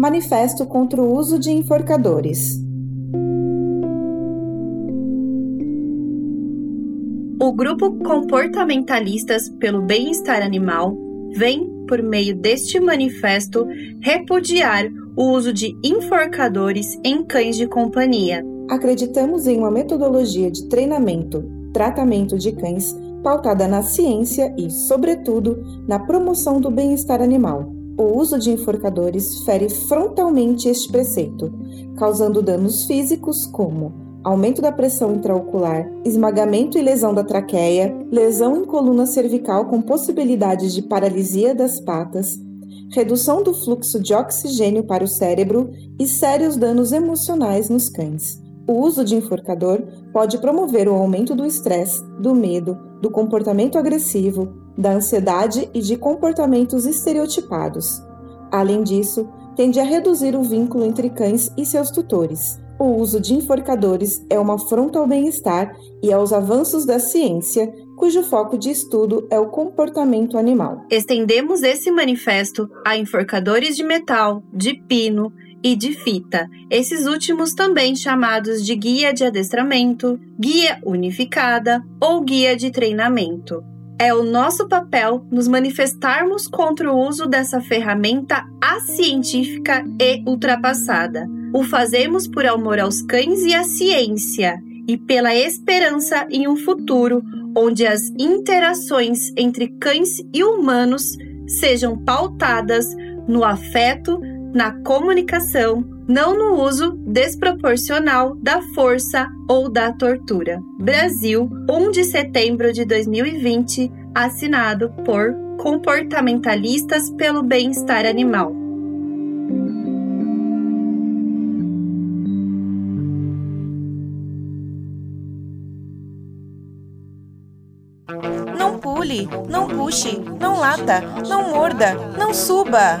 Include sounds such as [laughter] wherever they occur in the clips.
Manifesto contra o uso de enforcadores. O grupo Comportamentalistas pelo Bem-Estar Animal vem, por meio deste manifesto, repudiar o uso de enforcadores em cães de companhia. Acreditamos em uma metodologia de treinamento, tratamento de cães pautada na ciência e, sobretudo, na promoção do bem-estar animal. O uso de enforcadores fere frontalmente este preceito, causando danos físicos como aumento da pressão intraocular, esmagamento e lesão da traqueia, lesão em coluna cervical com possibilidades de paralisia das patas, redução do fluxo de oxigênio para o cérebro e sérios danos emocionais nos cães. O uso de enforcador pode promover o aumento do estresse, do medo, do comportamento agressivo, da ansiedade e de comportamentos estereotipados. Além disso, tende a reduzir o vínculo entre cães e seus tutores. O uso de enforcadores é uma afronta ao bem-estar e aos avanços da ciência, cujo foco de estudo é o comportamento animal. Estendemos esse manifesto a enforcadores de metal, de pino, e de fita, esses últimos também chamados de guia de adestramento, guia unificada ou guia de treinamento. É o nosso papel nos manifestarmos contra o uso dessa ferramenta acientífica e ultrapassada. O fazemos por amor aos cães e à ciência, e pela esperança em um futuro onde as interações entre cães e humanos sejam pautadas no afeto, na comunicação, não no uso desproporcional da força ou da tortura. Brasil, 1 de setembro de 2020, assinado por comportamentalistas pelo bem-estar animal. Não pule, não puxe, não lata, não morda, não suba.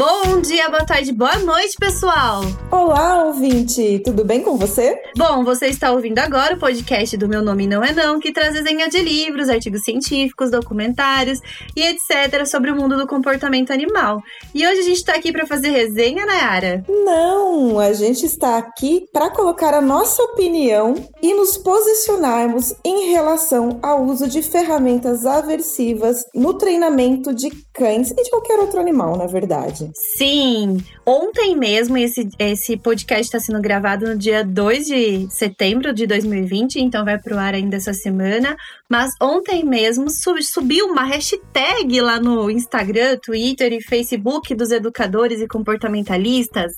Bom dia, boa tarde, boa noite, pessoal! Olá, ouvinte! Tudo bem com você? Bom, você está ouvindo agora o podcast do Meu Nome Não É Não, que traz desenha de livros, artigos científicos, documentários e etc. sobre o mundo do comportamento animal. E hoje a gente está aqui para fazer resenha, Nayara? Não, a gente está aqui para colocar a nossa opinião e nos posicionarmos em relação ao uso de ferramentas aversivas no treinamento de cães e de qualquer outro animal, na verdade. Sim! Ontem mesmo, esse, esse podcast está sendo gravado no dia 2 de setembro de 2020, então vai pro ar ainda essa semana. Mas ontem mesmo sub, subiu uma hashtag lá no Instagram, Twitter e Facebook dos educadores e comportamentalistas,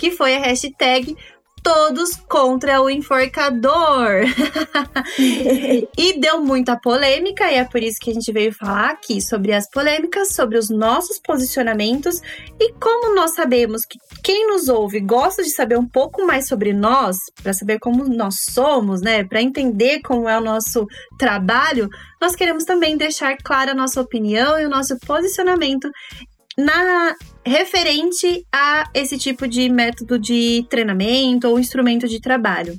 que foi a hashtag todos contra o enforcador. [laughs] e deu muita polêmica, e é por isso que a gente veio falar aqui sobre as polêmicas, sobre os nossos posicionamentos e como nós sabemos que quem nos ouve gosta de saber um pouco mais sobre nós, para saber como nós somos, né, para entender como é o nosso trabalho, nós queremos também deixar clara a nossa opinião e o nosso posicionamento na referente a esse tipo de método de treinamento ou instrumento de trabalho.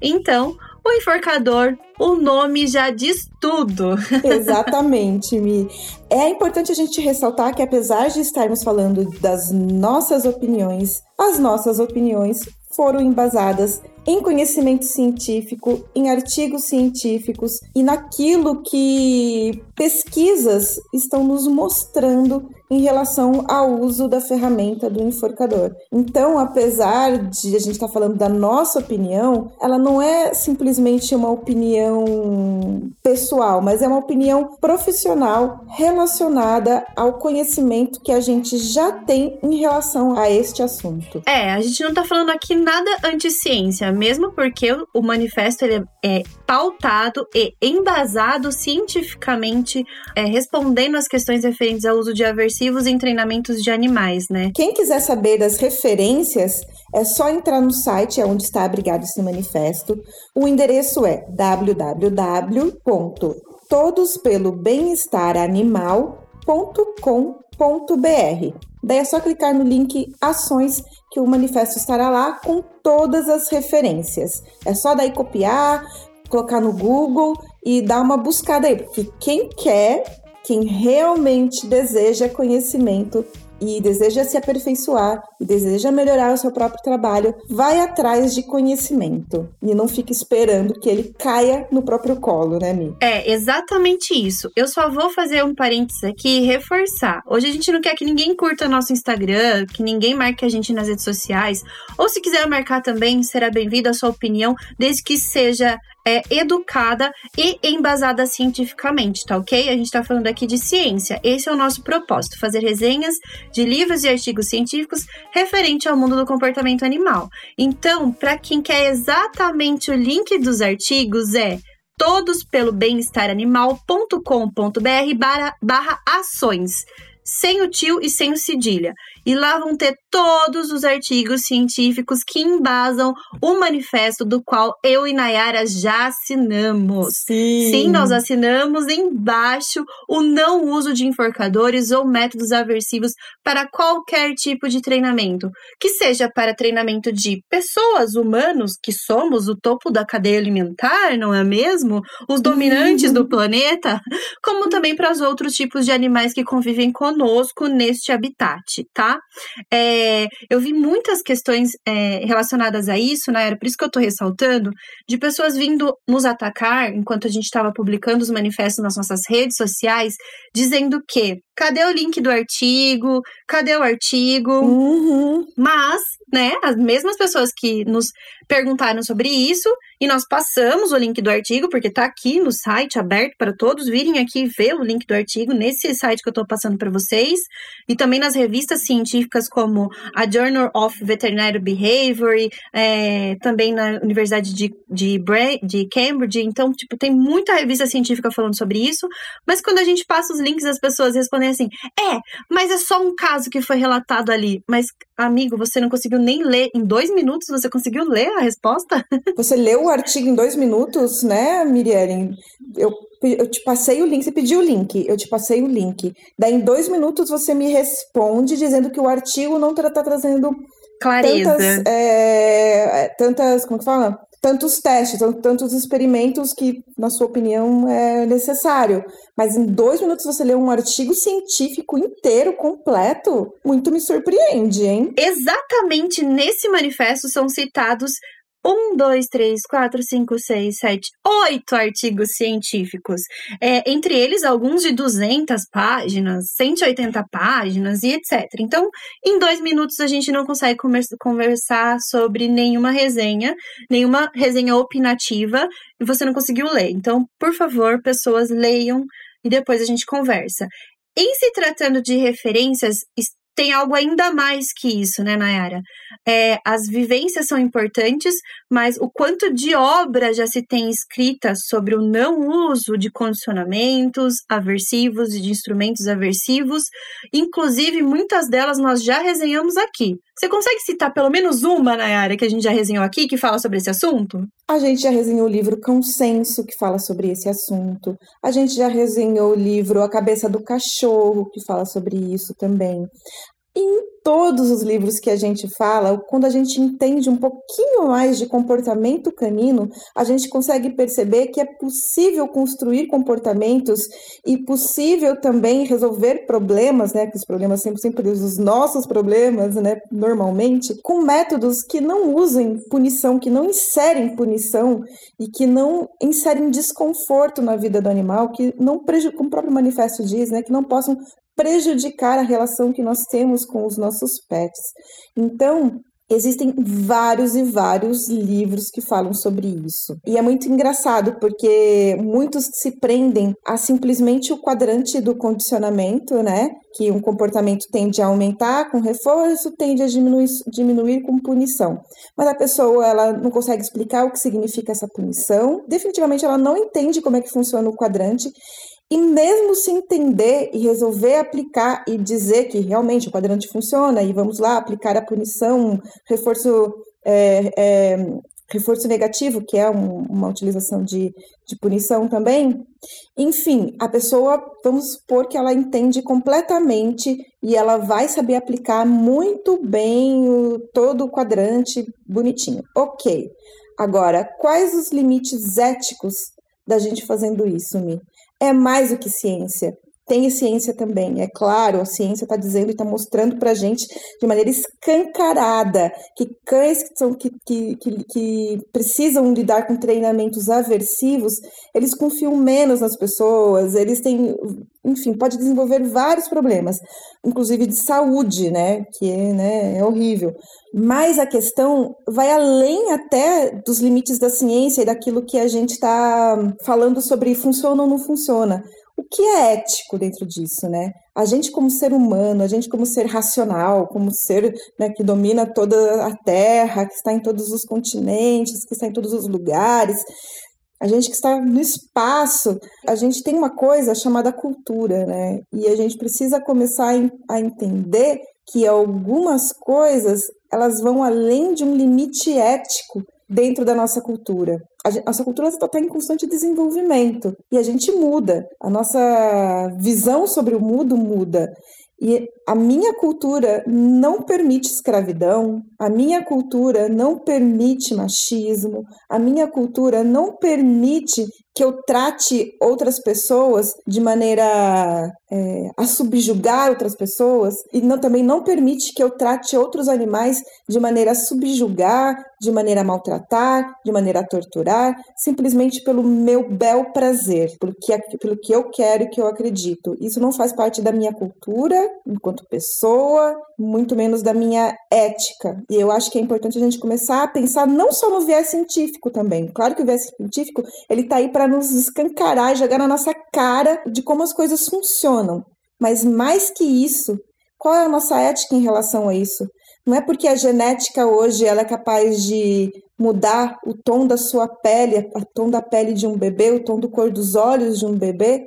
Então, o enforcador, o nome já diz tudo. [laughs] Exatamente, Mi. É importante a gente ressaltar que apesar de estarmos falando das nossas opiniões, as nossas opiniões foram embasadas em conhecimento científico, em artigos científicos e naquilo que pesquisas estão nos mostrando em relação ao uso da ferramenta do enforcador. Então, apesar de a gente estar tá falando da nossa opinião, ela não é simplesmente uma opinião pessoal, mas é uma opinião profissional relacionada ao conhecimento que a gente já tem em relação a este assunto. É, a gente não está falando aqui nada anti-ciência, mesmo porque o manifesto ele é pautado e embasado cientificamente, é, respondendo às questões referentes ao uso de aversivos em treinamentos de animais, né? Quem quiser saber das referências, é só entrar no site, é onde está abrigado esse manifesto. O endereço é www.todospeloBemestaranimal Daí é só clicar no link Ações que o manifesto estará lá com todas as referências. É só daí copiar, colocar no Google e dar uma buscada aí, porque quem quer, quem realmente deseja conhecimento e deseja se aperfeiçoar e deseja melhorar o seu próprio trabalho, vai atrás de conhecimento e não fica esperando que ele caia no próprio colo, né, Mi? É, exatamente isso. Eu só vou fazer um parênteses aqui e reforçar. Hoje a gente não quer que ninguém curta nosso Instagram, que ninguém marque a gente nas redes sociais, ou se quiser marcar também, será bem-vindo a sua opinião, desde que seja é, educada e embasada cientificamente, tá ok? A gente tá falando aqui de ciência. Esse é o nosso propósito: fazer resenhas de livros e artigos científicos referente ao mundo do comportamento animal. Então, para quem quer exatamente o link dos artigos, é todos pelo bem-estar-animal.com.br barra, barra ações sem o tio e sem o cedilha. E lá vão ter todos os artigos científicos que embasam o manifesto do qual eu e Nayara já assinamos. Sim. Sim, nós assinamos embaixo o não uso de enforcadores ou métodos aversivos para qualquer tipo de treinamento, que seja para treinamento de pessoas, humanos, que somos o topo da cadeia alimentar, não é mesmo? Os dominantes do planeta, como também para os outros tipos de animais que convivem conosco neste habitat, tá? É, eu vi muitas questões é, relacionadas a isso, né? Era por isso que eu tô ressaltando, de pessoas vindo nos atacar enquanto a gente estava publicando os manifestos nas nossas redes sociais, dizendo que cadê o link do artigo? Cadê o artigo? Uhum. Mas, né, as mesmas pessoas que nos perguntaram sobre isso, e nós passamos o link do artigo, porque tá aqui no site aberto para todos virem aqui ver o link do artigo nesse site que eu tô passando para vocês, e também nas revistas científicas como a Journal of Veterinary Behavior, é, também na Universidade de, de, Bra de Cambridge. Então, tipo, tem muita revista científica falando sobre isso, mas quando a gente passa os links, as pessoas respondem assim: é, mas é só um caso que foi relatado ali. Mas, amigo, você não conseguiu nem ler. Em dois minutos você conseguiu ler a resposta? [laughs] Você leu o artigo em dois minutos, né, Mirielle? Eu, eu te passei o link, você pediu o link, eu te passei o link. Daí, em dois minutos, você me responde dizendo que o artigo não está trazendo Clareza. tantas, é, tantas, como que fala? Tantos testes, tantos experimentos que, na sua opinião, é necessário. Mas em dois minutos você lê um artigo científico inteiro, completo, muito me surpreende, hein? Exatamente nesse manifesto são citados um, dois, três, quatro, cinco, seis, sete, oito artigos científicos. É, entre eles, alguns de 200 páginas, 180 páginas e etc. Então, em dois minutos, a gente não consegue conversar sobre nenhuma resenha, nenhuma resenha opinativa, e você não conseguiu ler. Então, por favor, pessoas leiam e depois a gente conversa. Em se tratando de referências tem algo ainda mais que isso, né, Nayara? É, as vivências são importantes, mas o quanto de obra já se tem escrita sobre o não uso de condicionamentos aversivos e de instrumentos aversivos, inclusive muitas delas nós já resenhamos aqui. Você consegue citar pelo menos uma, Nayara, que a gente já resenhou aqui, que fala sobre esse assunto? A gente já resenhou o livro Consenso, que fala sobre esse assunto. A gente já resenhou o livro A Cabeça do Cachorro, que fala sobre isso também. Em todos os livros que a gente fala, quando a gente entende um pouquinho mais de comportamento canino, a gente consegue perceber que é possível construir comportamentos e possível também resolver problemas, né? Que os problemas sempre, sempre os nossos problemas, né? Normalmente, com métodos que não usem punição, que não inserem punição e que não inserem desconforto na vida do animal, que não como o próprio manifesto diz, né? Que não possam prejudicar a relação que nós temos com os nossos pets. Então, Existem vários e vários livros que falam sobre isso. E é muito engraçado porque muitos se prendem a simplesmente o quadrante do condicionamento, né? Que um comportamento tende a aumentar com reforço, tende a diminuir, diminuir com punição. Mas a pessoa ela não consegue explicar o que significa essa punição. Definitivamente ela não entende como é que funciona o quadrante e mesmo se entender e resolver aplicar e dizer que realmente o quadrante funciona e vamos lá aplicar a punição, reforço é, é, reforço negativo, que é um, uma utilização de, de punição também. Enfim, a pessoa, vamos supor que ela entende completamente e ela vai saber aplicar muito bem o, todo o quadrante bonitinho. Ok. Agora, quais os limites éticos da gente fazendo isso, Mi? É mais do que ciência tem ciência também. É claro, a ciência está dizendo e está mostrando para a gente de maneira escancarada que cães que, são, que, que, que, que, precisam lidar com treinamentos aversivos, eles confiam menos nas pessoas, eles têm, enfim, pode desenvolver vários problemas, inclusive de saúde, né, que né, é horrível. Mas a questão vai além até dos limites da ciência e daquilo que a gente está falando sobre funciona ou não funciona o que é ético dentro disso, né? A gente como ser humano, a gente como ser racional, como ser né, que domina toda a Terra, que está em todos os continentes, que está em todos os lugares, a gente que está no espaço, a gente tem uma coisa chamada cultura, né? E a gente precisa começar a entender que algumas coisas elas vão além de um limite ético dentro da nossa cultura. A nossa cultura está em constante desenvolvimento e a gente muda. A nossa visão sobre o mundo muda. E a minha cultura não permite escravidão, a minha cultura não permite machismo, a minha cultura não permite que eu trate outras pessoas de maneira é, a subjugar outras pessoas e não, também não permite que eu trate outros animais de maneira a subjugar, de maneira a maltratar, de maneira a torturar, simplesmente pelo meu bel prazer, pelo que, pelo que eu quero e que eu acredito. Isso não faz parte da minha cultura enquanto pessoa, muito menos da minha ética. E eu acho que é importante a gente começar a pensar não só no viés científico também. Claro que o viés científico ele está aí para nos escancarar e jogar na nossa cara de como as coisas funcionam. Mas mais que isso, qual é a nossa ética em relação a isso? Não é porque a genética hoje ela é capaz de mudar o tom da sua pele, o tom da pele de um bebê, o tom do cor dos olhos de um bebê,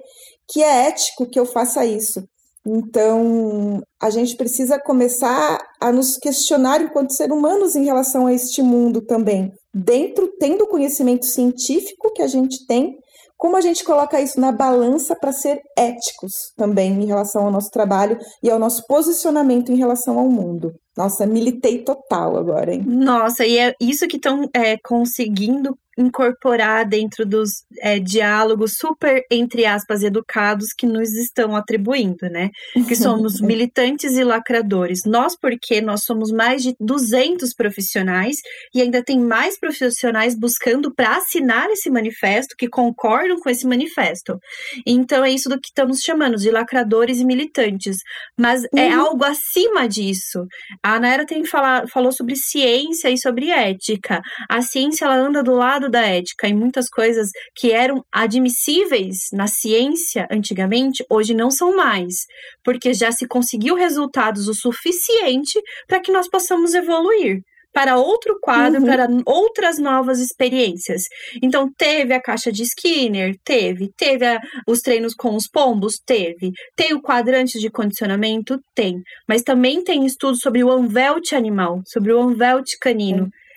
que é ético que eu faça isso. Então, a gente precisa começar a nos questionar enquanto ser humanos em relação a este mundo também. Dentro, tendo o conhecimento científico que a gente tem, como a gente coloca isso na balança para ser éticos também em relação ao nosso trabalho e ao nosso posicionamento em relação ao mundo. Nossa, militei total agora, hein? Nossa, e é isso que estão é, conseguindo incorporar dentro dos é, diálogos super, entre aspas, educados que nos estão atribuindo, né? Que [laughs] somos militantes e lacradores. Nós, porque nós somos mais de 200 profissionais e ainda tem mais profissionais buscando para assinar esse manifesto, que concordam com esse manifesto. Então, é isso do que estamos chamando de lacradores e militantes. Mas é uhum. é algo acima disso. A Anaera tem falar, falou sobre ciência e sobre ética. A ciência, ela anda do lado da ética e muitas coisas que eram admissíveis na ciência antigamente, hoje não são mais, porque já se conseguiu resultados o suficiente para que nós possamos evoluir para outro quadro, uhum. para outras novas experiências. Então, teve a caixa de Skinner, teve. Teve a, os treinos com os pombos, teve. Tem o quadrante de condicionamento, tem. Mas também tem estudos sobre o Anvelt animal, sobre o Anvelt canino. É.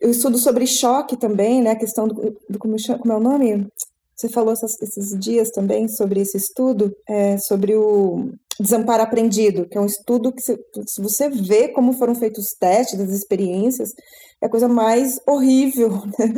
Eu estudo sobre choque também, né? A questão do, do como, como, é o nome? Você falou essas, esses dias também sobre esse estudo, é, sobre o desamparo aprendido, que é um estudo que, se, se você vê como foram feitos os testes, as experiências, é a coisa mais horrível, [laughs] né?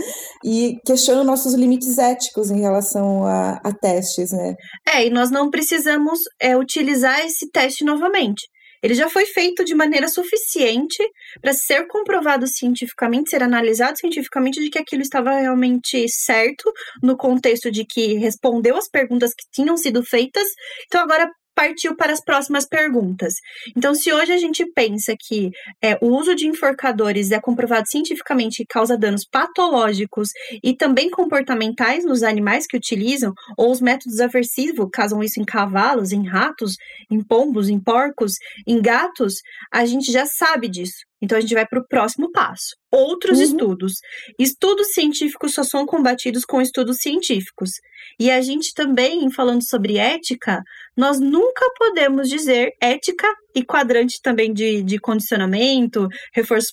E questiona nossos limites éticos em relação a, a, testes, né? É, e nós não precisamos é, utilizar esse teste novamente. Ele já foi feito de maneira suficiente para ser comprovado cientificamente, ser analisado cientificamente de que aquilo estava realmente certo no contexto de que respondeu as perguntas que tinham sido feitas. Então agora partiu para as próximas perguntas. Então, se hoje a gente pensa que é, o uso de enforcadores é comprovado cientificamente que causa danos patológicos e também comportamentais nos animais que utilizam, ou os métodos aversivos causam isso em cavalos, em ratos, em pombos, em porcos, em gatos, a gente já sabe disso. Então a gente vai para o próximo passo. Outros uhum. estudos. Estudos científicos só são combatidos com estudos científicos. E a gente também, falando sobre ética, nós nunca podemos dizer ética e quadrante também de, de condicionamento, reforços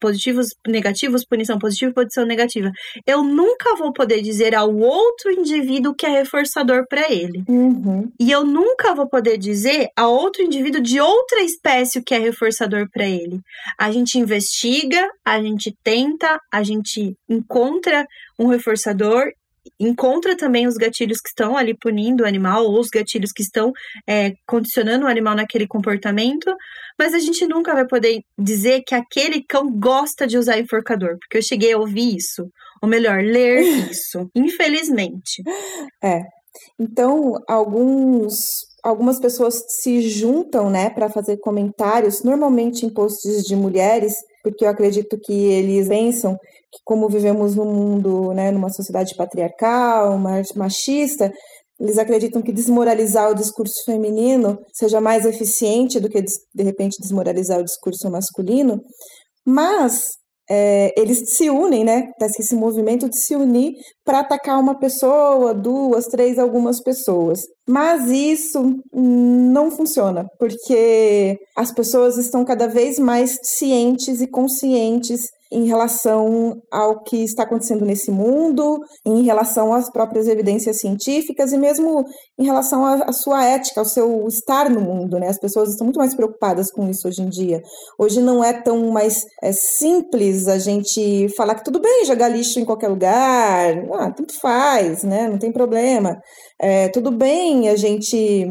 positivos, negativos, punição positiva, punição negativa. Eu nunca vou poder dizer ao outro indivíduo que é reforçador para ele. Uhum. E eu nunca vou poder dizer a outro indivíduo de outra espécie que é reforçador para ele. A gente investiga, a gente tenta, a gente encontra um reforçador encontra também os gatilhos que estão ali punindo o animal, ou os gatilhos que estão é, condicionando o animal naquele comportamento, mas a gente nunca vai poder dizer que aquele cão gosta de usar enforcador, porque eu cheguei a ouvir isso, ou melhor, ler [laughs] isso, infelizmente. É. Então, alguns algumas pessoas se juntam, né, para fazer comentários, normalmente em posts de mulheres, porque eu acredito que eles pensam que como vivemos num mundo, né, numa sociedade patriarcal, machista, eles acreditam que desmoralizar o discurso feminino seja mais eficiente do que, de repente, desmoralizar o discurso masculino. Mas é, eles se unem, né? Esse movimento de se unir para atacar uma pessoa, duas, três, algumas pessoas. Mas isso não funciona, porque as pessoas estão cada vez mais cientes e conscientes em relação ao que está acontecendo nesse mundo, em relação às próprias evidências científicas e mesmo em relação à, sua ética, ao seu estar no mundo, né? As pessoas estão muito mais preocupadas com isso hoje em dia. Hoje não é tão mais é, simples a gente falar que tudo bem jogar lixo em qualquer lugar, ah, tudo faz, né? Não tem problema. É, tudo bem a gente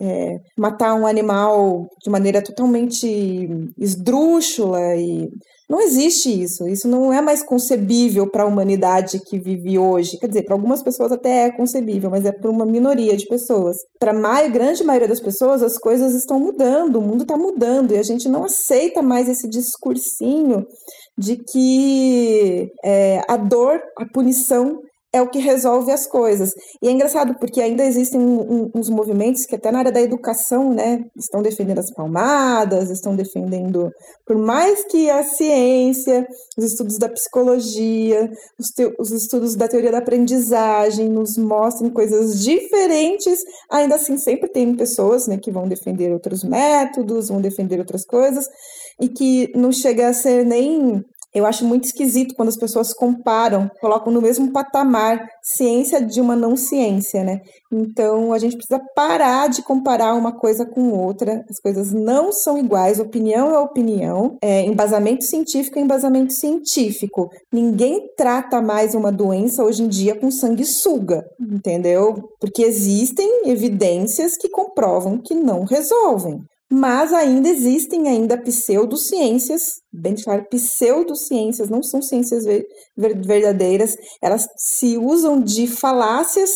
é, matar um animal de maneira totalmente esdrúxula e não existe isso. Isso não é mais concebível para a humanidade que vive hoje. Quer dizer, para algumas pessoas até é concebível, mas é para uma minoria de pessoas. Para a grande maioria das pessoas, as coisas estão mudando, o mundo está mudando e a gente não aceita mais esse discursinho de que é, a dor, a punição é o que resolve as coisas. E é engraçado porque ainda existem uns movimentos que até na área da educação, né, estão defendendo as palmadas, estão defendendo, por mais que a ciência, os estudos da psicologia, os, te, os estudos da teoria da aprendizagem nos mostrem coisas diferentes, ainda assim sempre tem pessoas, né, que vão defender outros métodos, vão defender outras coisas, e que não chega a ser nem eu acho muito esquisito quando as pessoas comparam, colocam no mesmo patamar ciência de uma não ciência, né? Então a gente precisa parar de comparar uma coisa com outra. As coisas não são iguais. Opinião é opinião. É, embasamento científico é embasamento científico. Ninguém trata mais uma doença hoje em dia com sanguessuga, entendeu? Porque existem evidências que comprovam que não resolvem mas ainda existem ainda pseudociências, bem claro, pseudociências, não são ciências verdadeiras, elas se usam de falácias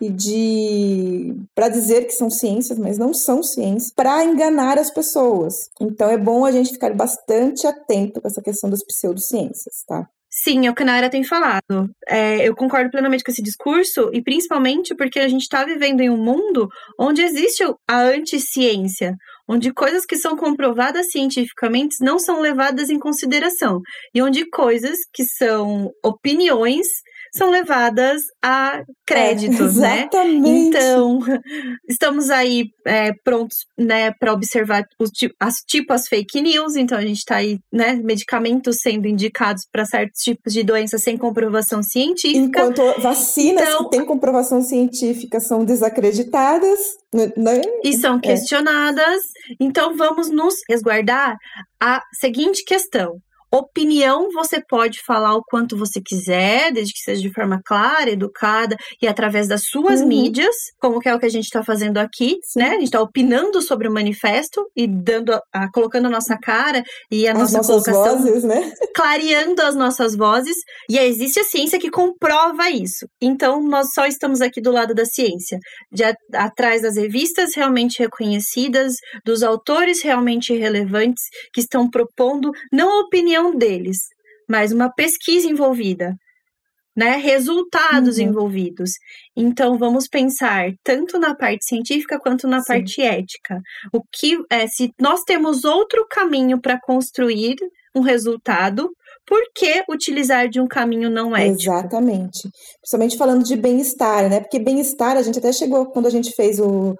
e de para dizer que são ciências, mas não são ciências, para enganar as pessoas. Então é bom a gente ficar bastante atento com essa questão das pseudociências, tá? Sim, é o que a tem falado. É, eu concordo plenamente com esse discurso, e principalmente porque a gente está vivendo em um mundo onde existe a anticiência, onde coisas que são comprovadas cientificamente não são levadas em consideração, e onde coisas que são opiniões são levadas a crédito, é, né? Então, estamos aí é, prontos, né, para observar os, as, tipo as fake news. Então, a gente está aí, né, medicamentos sendo indicados para certos tipos de doenças sem comprovação científica. Enquanto vacinas então, que têm comprovação científica são desacreditadas. Né? E são é. questionadas. É. Então, vamos nos resguardar a seguinte questão. Opinião você pode falar o quanto você quiser, desde que seja de forma clara, educada e através das suas uhum. mídias, como que é o que a gente está fazendo aqui, Sim. né? A gente está opinando sobre o manifesto e dando, a, a, colocando a nossa cara e a as nossa colocação, vozes, né? clareando as nossas vozes. E existe a ciência que comprova isso. Então nós só estamos aqui do lado da ciência, de a, atrás das revistas realmente reconhecidas, dos autores realmente relevantes que estão propondo não a opinião opinião deles, mas uma pesquisa envolvida, né? Resultados uhum. envolvidos. Então vamos pensar tanto na parte científica quanto na Sim. parte ética. O que é se nós temos outro caminho para construir um resultado, por que utilizar de um caminho não ético? Exatamente. Principalmente falando de bem-estar, né? Porque bem-estar, a gente até chegou, quando a gente fez o,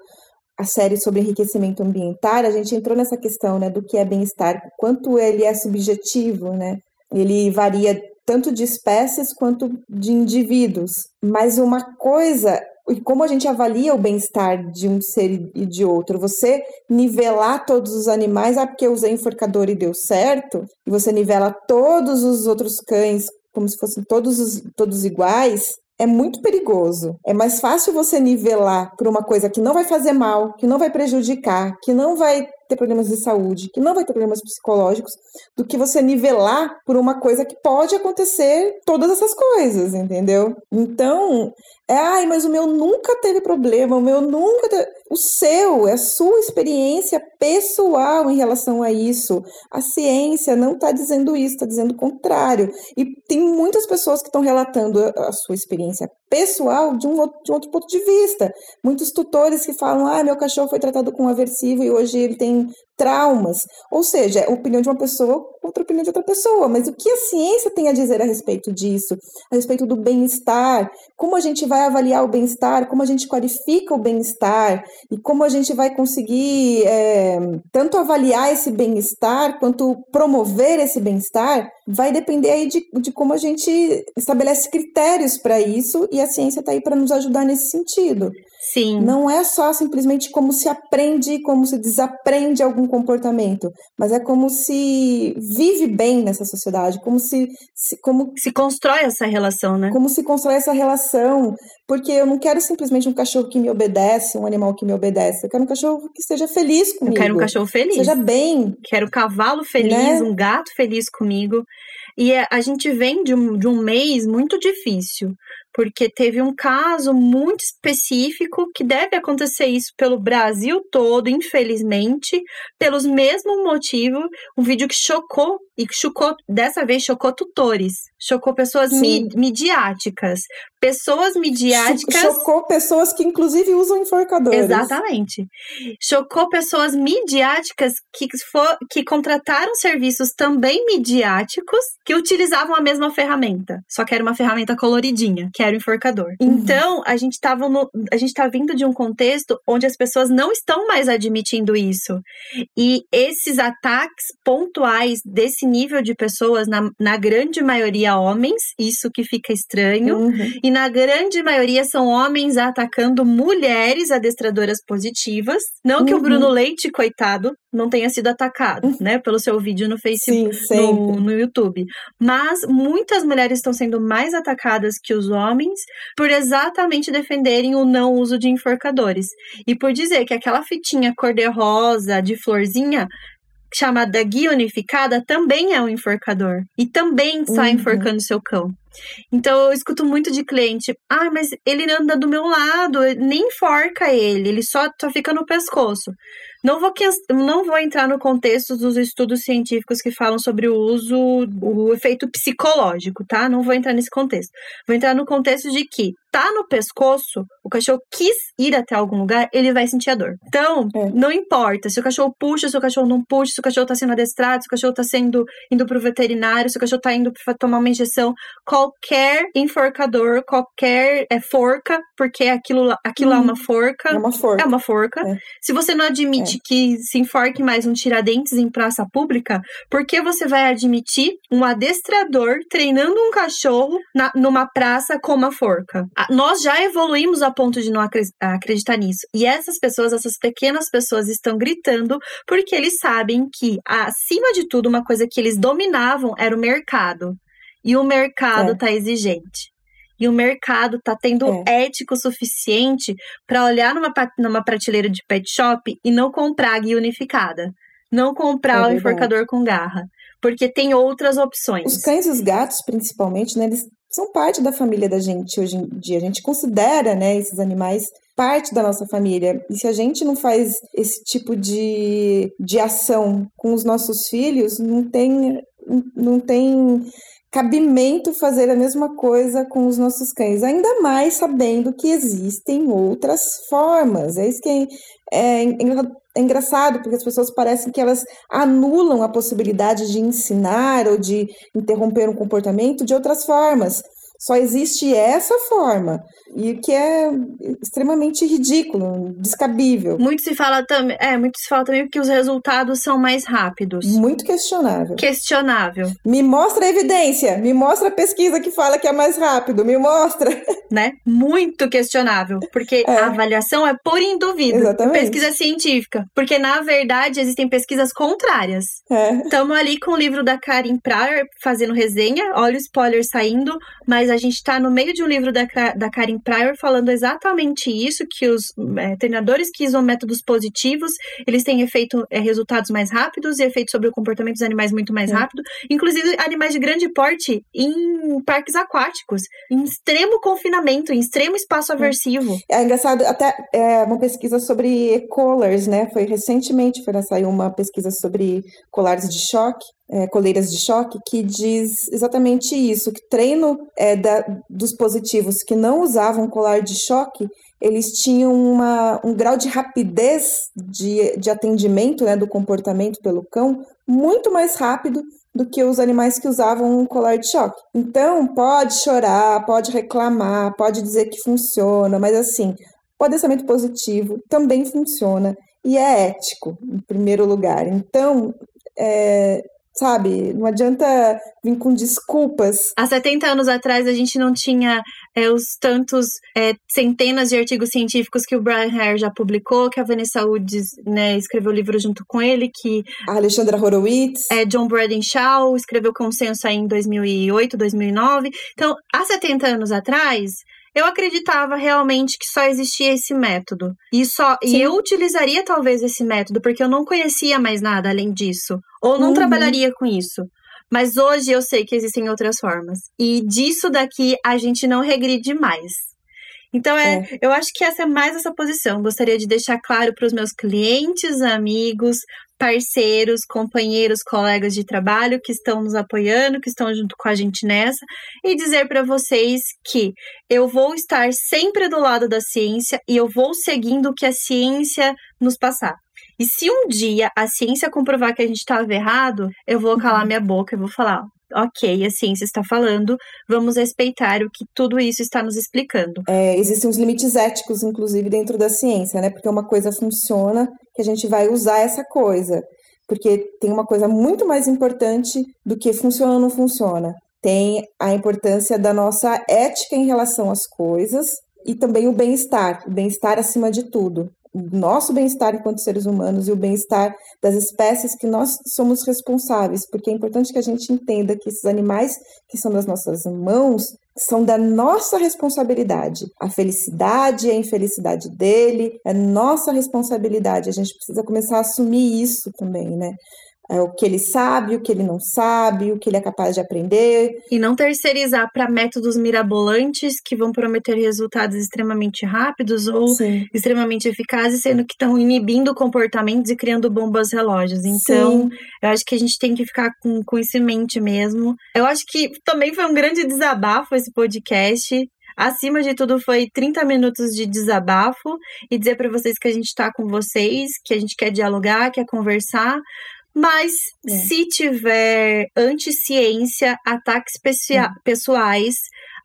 a série sobre enriquecimento ambiental, a gente entrou nessa questão, né, do que é bem-estar, quanto ele é subjetivo, né? Ele varia tanto de espécies quanto de indivíduos. Mas uma coisa e como a gente avalia o bem-estar de um ser e de outro. Você nivelar todos os animais, ah, porque eu usei enforcador e deu certo, e você nivela todos os outros cães como se fossem todos, os, todos iguais, é muito perigoso. É mais fácil você nivelar por uma coisa que não vai fazer mal, que não vai prejudicar, que não vai ter problemas de saúde, que não vai ter problemas psicológicos, do que você nivelar por uma coisa que pode acontecer todas essas coisas, entendeu? Então, ai, mas o meu nunca teve problema, o meu nunca. Teve... O seu, é a sua experiência pessoal em relação a isso. A ciência não está dizendo isso, está dizendo o contrário. E tem muitas pessoas que estão relatando a, a sua experiência pessoal de um, outro, de um outro ponto de vista. Muitos tutores que falam: ah, meu cachorro foi tratado com aversivo e hoje ele tem traumas. Ou seja, é a opinião de uma pessoa contra a opinião de outra pessoa. Mas o que a ciência tem a dizer a respeito disso? A respeito do bem-estar? Como a gente vai avaliar o bem-estar? Como a gente qualifica o bem-estar? E como a gente vai conseguir é, tanto avaliar esse bem-estar quanto promover esse bem-estar? Vai depender aí de, de como a gente estabelece critérios para isso e a ciência está aí para nos ajudar nesse sentido. Sim. Não é só simplesmente como se aprende, como se desaprende algum comportamento, mas é como se vive bem nessa sociedade, como se, se como se constrói essa relação, né? Como se constrói essa relação, porque eu não quero simplesmente um cachorro que me obedece, um animal que me obedece. Eu quero um cachorro que esteja feliz comigo. Eu quero um cachorro feliz. Seja bem. Quero um cavalo feliz, né? um gato feliz comigo. E é, a gente vem de um, de um mês muito difícil, porque teve um caso muito específico que deve acontecer isso pelo Brasil todo, infelizmente, pelos mesmos motivos, um vídeo que chocou e chocou, dessa vez chocou tutores, chocou pessoas mi, midiáticas, pessoas midiáticas. Chocou pessoas que inclusive usam enforcadores. Exatamente. Chocou pessoas midiáticas que, for, que contrataram serviços também midiáticos que utilizavam a mesma ferramenta, só que era uma ferramenta coloridinha, que era o enforcador. Uhum. Então, a gente tava no, a gente tá vindo de um contexto onde as pessoas não estão mais admitindo isso. E esses ataques pontuais desse nível de pessoas, na, na grande maioria homens, isso que fica estranho, uhum. e na grande maioria são homens atacando mulheres adestradoras positivas. Não que uhum. o Bruno Leite, coitado, não tenha sido atacado, uhum. né, pelo seu vídeo no Facebook, Sim, no, no YouTube. Mas muitas mulheres estão sendo mais atacadas que os homens por exatamente defenderem o não uso de enforcadores. E por dizer que aquela fitinha cor-de-rosa de florzinha chamada guia unificada também é um enforcador e também está uhum. enforcando seu cão. Então eu escuto muito de cliente, ah, mas ele anda do meu lado, nem enforca ele, ele só, só fica no pescoço. Não vou, não vou entrar no contexto dos estudos científicos que falam sobre o uso, o efeito psicológico, tá? Não vou entrar nesse contexto. Vou entrar no contexto de que tá no pescoço, o cachorro quis ir até algum lugar, ele vai sentir a dor. Então, é. não importa se o cachorro puxa, se o cachorro não puxa, se o cachorro tá sendo adestrado, se o cachorro tá sendo indo pro veterinário, se o cachorro tá indo para tomar uma injeção, qualquer enforcador, qualquer é, forca, porque aquilo, aquilo hum, é uma uhum. forca. É uma forca. É uma forca. É. Se você não admite que se enforque mais um tiradentes em praça pública, por que você vai admitir um adestrador treinando um cachorro na, numa praça com uma forca? Nós já evoluímos a ponto de não acreditar nisso. E essas pessoas, essas pequenas pessoas, estão gritando porque eles sabem que, acima de tudo, uma coisa que eles dominavam era o mercado. E o mercado está é. exigente e o mercado tá tendo é. ético suficiente para olhar numa, numa prateleira de pet shop e não comprar a guia unificada. Não comprar é o enforcador com garra. Porque tem outras opções. Os cães e os gatos, principalmente, né? Eles são parte da família da gente hoje em dia. A gente considera, né, esses animais parte da nossa família. E se a gente não faz esse tipo de, de ação com os nossos filhos, não tem, não tem cabimento fazer a mesma coisa com os nossos cães, ainda mais sabendo que existem outras formas. É isso que é, é, é engraçado, porque as pessoas parecem que elas anulam a possibilidade de ensinar ou de interromper um comportamento de outras formas. Só existe essa forma. E que é extremamente ridículo, descabível. Muito se fala também, é, muito se fala também que os resultados são mais rápidos. Muito questionável. Questionável. Me mostra a evidência, me mostra a pesquisa que fala que é mais rápido, me mostra. [laughs] Né? Muito questionável, porque é. a avaliação é por dúvida. Exatamente. Pesquisa científica, porque na verdade existem pesquisas contrárias. Estamos é. ali com o livro da Karen Pryor fazendo resenha, olha o spoiler saindo, mas a gente está no meio de um livro da, da Karen Pryor falando exatamente isso, que os é, treinadores que usam métodos positivos, eles têm efeito, é, resultados mais rápidos e efeito sobre o comportamento dos animais muito mais é. rápido, inclusive animais de grande porte em parques aquáticos, em extremo confinamento, em extremo espaço aversivo. É engraçado, até é, uma pesquisa sobre collars, né? Foi recentemente, foi saiu uma pesquisa sobre colares de choque, é, coleiras de choque, que diz exatamente isso, que treino é, da, dos positivos que não usavam colar de choque, eles tinham uma, um grau de rapidez de, de atendimento né, do comportamento pelo cão muito mais rápido do que os animais que usavam um colar de choque. Então, pode chorar, pode reclamar, pode dizer que funciona, mas assim, o adensamento positivo também funciona e é ético, em primeiro lugar. Então, é, sabe? Não adianta vir com desculpas. Há 70 anos atrás a gente não tinha é, os tantos é, centenas de artigos científicos que o Brian Hare já publicou, que a Vanessa Woods né, escreveu o livro junto com ele, que a Alexandra Horowitz, é, John Braden Shaw escreveu Consenso aí em 2008, 2009. Então, há 70 anos atrás, eu acreditava realmente que só existia esse método. E, só, e eu utilizaria talvez esse método, porque eu não conhecia mais nada além disso. Ou não uhum. trabalharia com isso. Mas hoje eu sei que existem outras formas. E disso daqui a gente não regride mais. Então, é, é, eu acho que essa é mais essa posição. Gostaria de deixar claro para os meus clientes, amigos, parceiros, companheiros, colegas de trabalho que estão nos apoiando, que estão junto com a gente nessa, e dizer para vocês que eu vou estar sempre do lado da ciência e eu vou seguindo o que a ciência nos passar. E se um dia a ciência comprovar que a gente estava errado, eu vou calar uhum. minha boca e vou falar: ok, a ciência está falando, vamos respeitar o que tudo isso está nos explicando. É, existem uns limites éticos, inclusive, dentro da ciência, né? Porque uma coisa funciona, que a gente vai usar essa coisa. Porque tem uma coisa muito mais importante do que funciona ou não funciona. Tem a importância da nossa ética em relação às coisas e também o bem-estar, o bem-estar acima de tudo nosso bem-estar enquanto seres humanos e o bem-estar das espécies que nós somos responsáveis, porque é importante que a gente entenda que esses animais que são das nossas mãos são da nossa responsabilidade. A felicidade e a infelicidade dele é nossa responsabilidade. A gente precisa começar a assumir isso também, né? É, o que ele sabe, o que ele não sabe, o que ele é capaz de aprender. E não terceirizar para métodos mirabolantes que vão prometer resultados extremamente rápidos ou Sim. extremamente eficazes, sendo que estão inibindo comportamentos e criando bombas relógios. Então, Sim. eu acho que a gente tem que ficar com, com isso em mente mesmo. Eu acho que também foi um grande desabafo esse podcast. Acima de tudo, foi 30 minutos de desabafo e dizer para vocês que a gente está com vocês, que a gente quer dialogar, quer conversar, mas é. se tiver anticiência, ataques pessoais,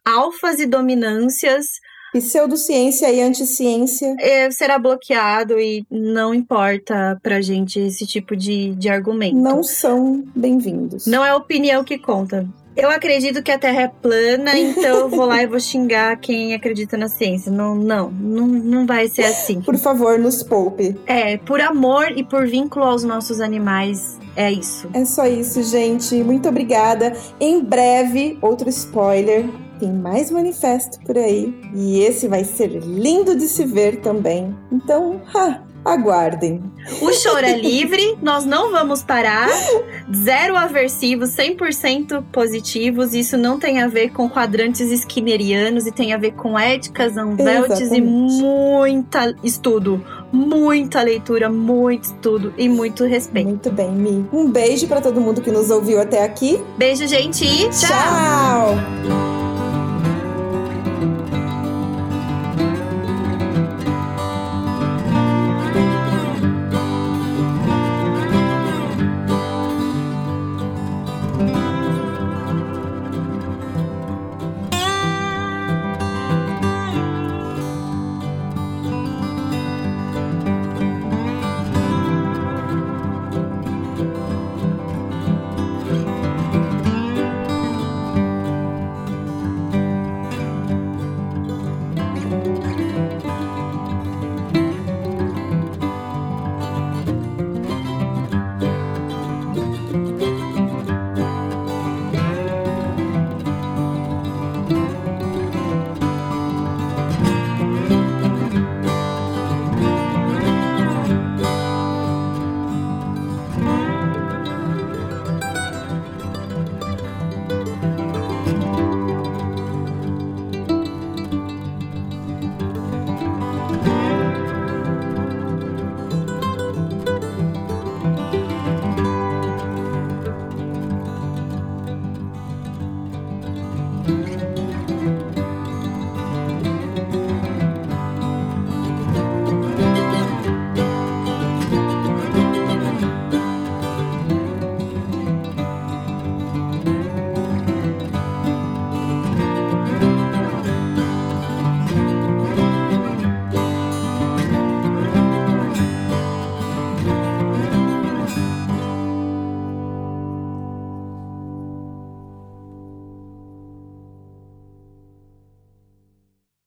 alfas e dominâncias. Pseudociência e anticiência. É, será bloqueado e não importa pra gente esse tipo de, de argumento. Não são bem-vindos. Não é a opinião que conta. Eu acredito que a Terra é plana, então eu vou lá e vou xingar quem acredita na ciência. Não, não, não, não vai ser assim. Por favor, nos poupe. É, por amor e por vínculo aos nossos animais. É isso. É só isso, gente. Muito obrigada. Em breve, outro spoiler. Tem mais manifesto por aí. E esse vai ser lindo de se ver também. Então, ha, Aguardem. O choro é livre, nós não vamos parar. Zero aversivos, 100% positivos. Isso não tem a ver com quadrantes skinnerianos e tem a ver com éticas, anveltes e muita estudo. Muita leitura, muito estudo e muito respeito. Muito bem, Mi. Um beijo para todo mundo que nos ouviu até aqui. Beijo, gente, e tchau. tchau.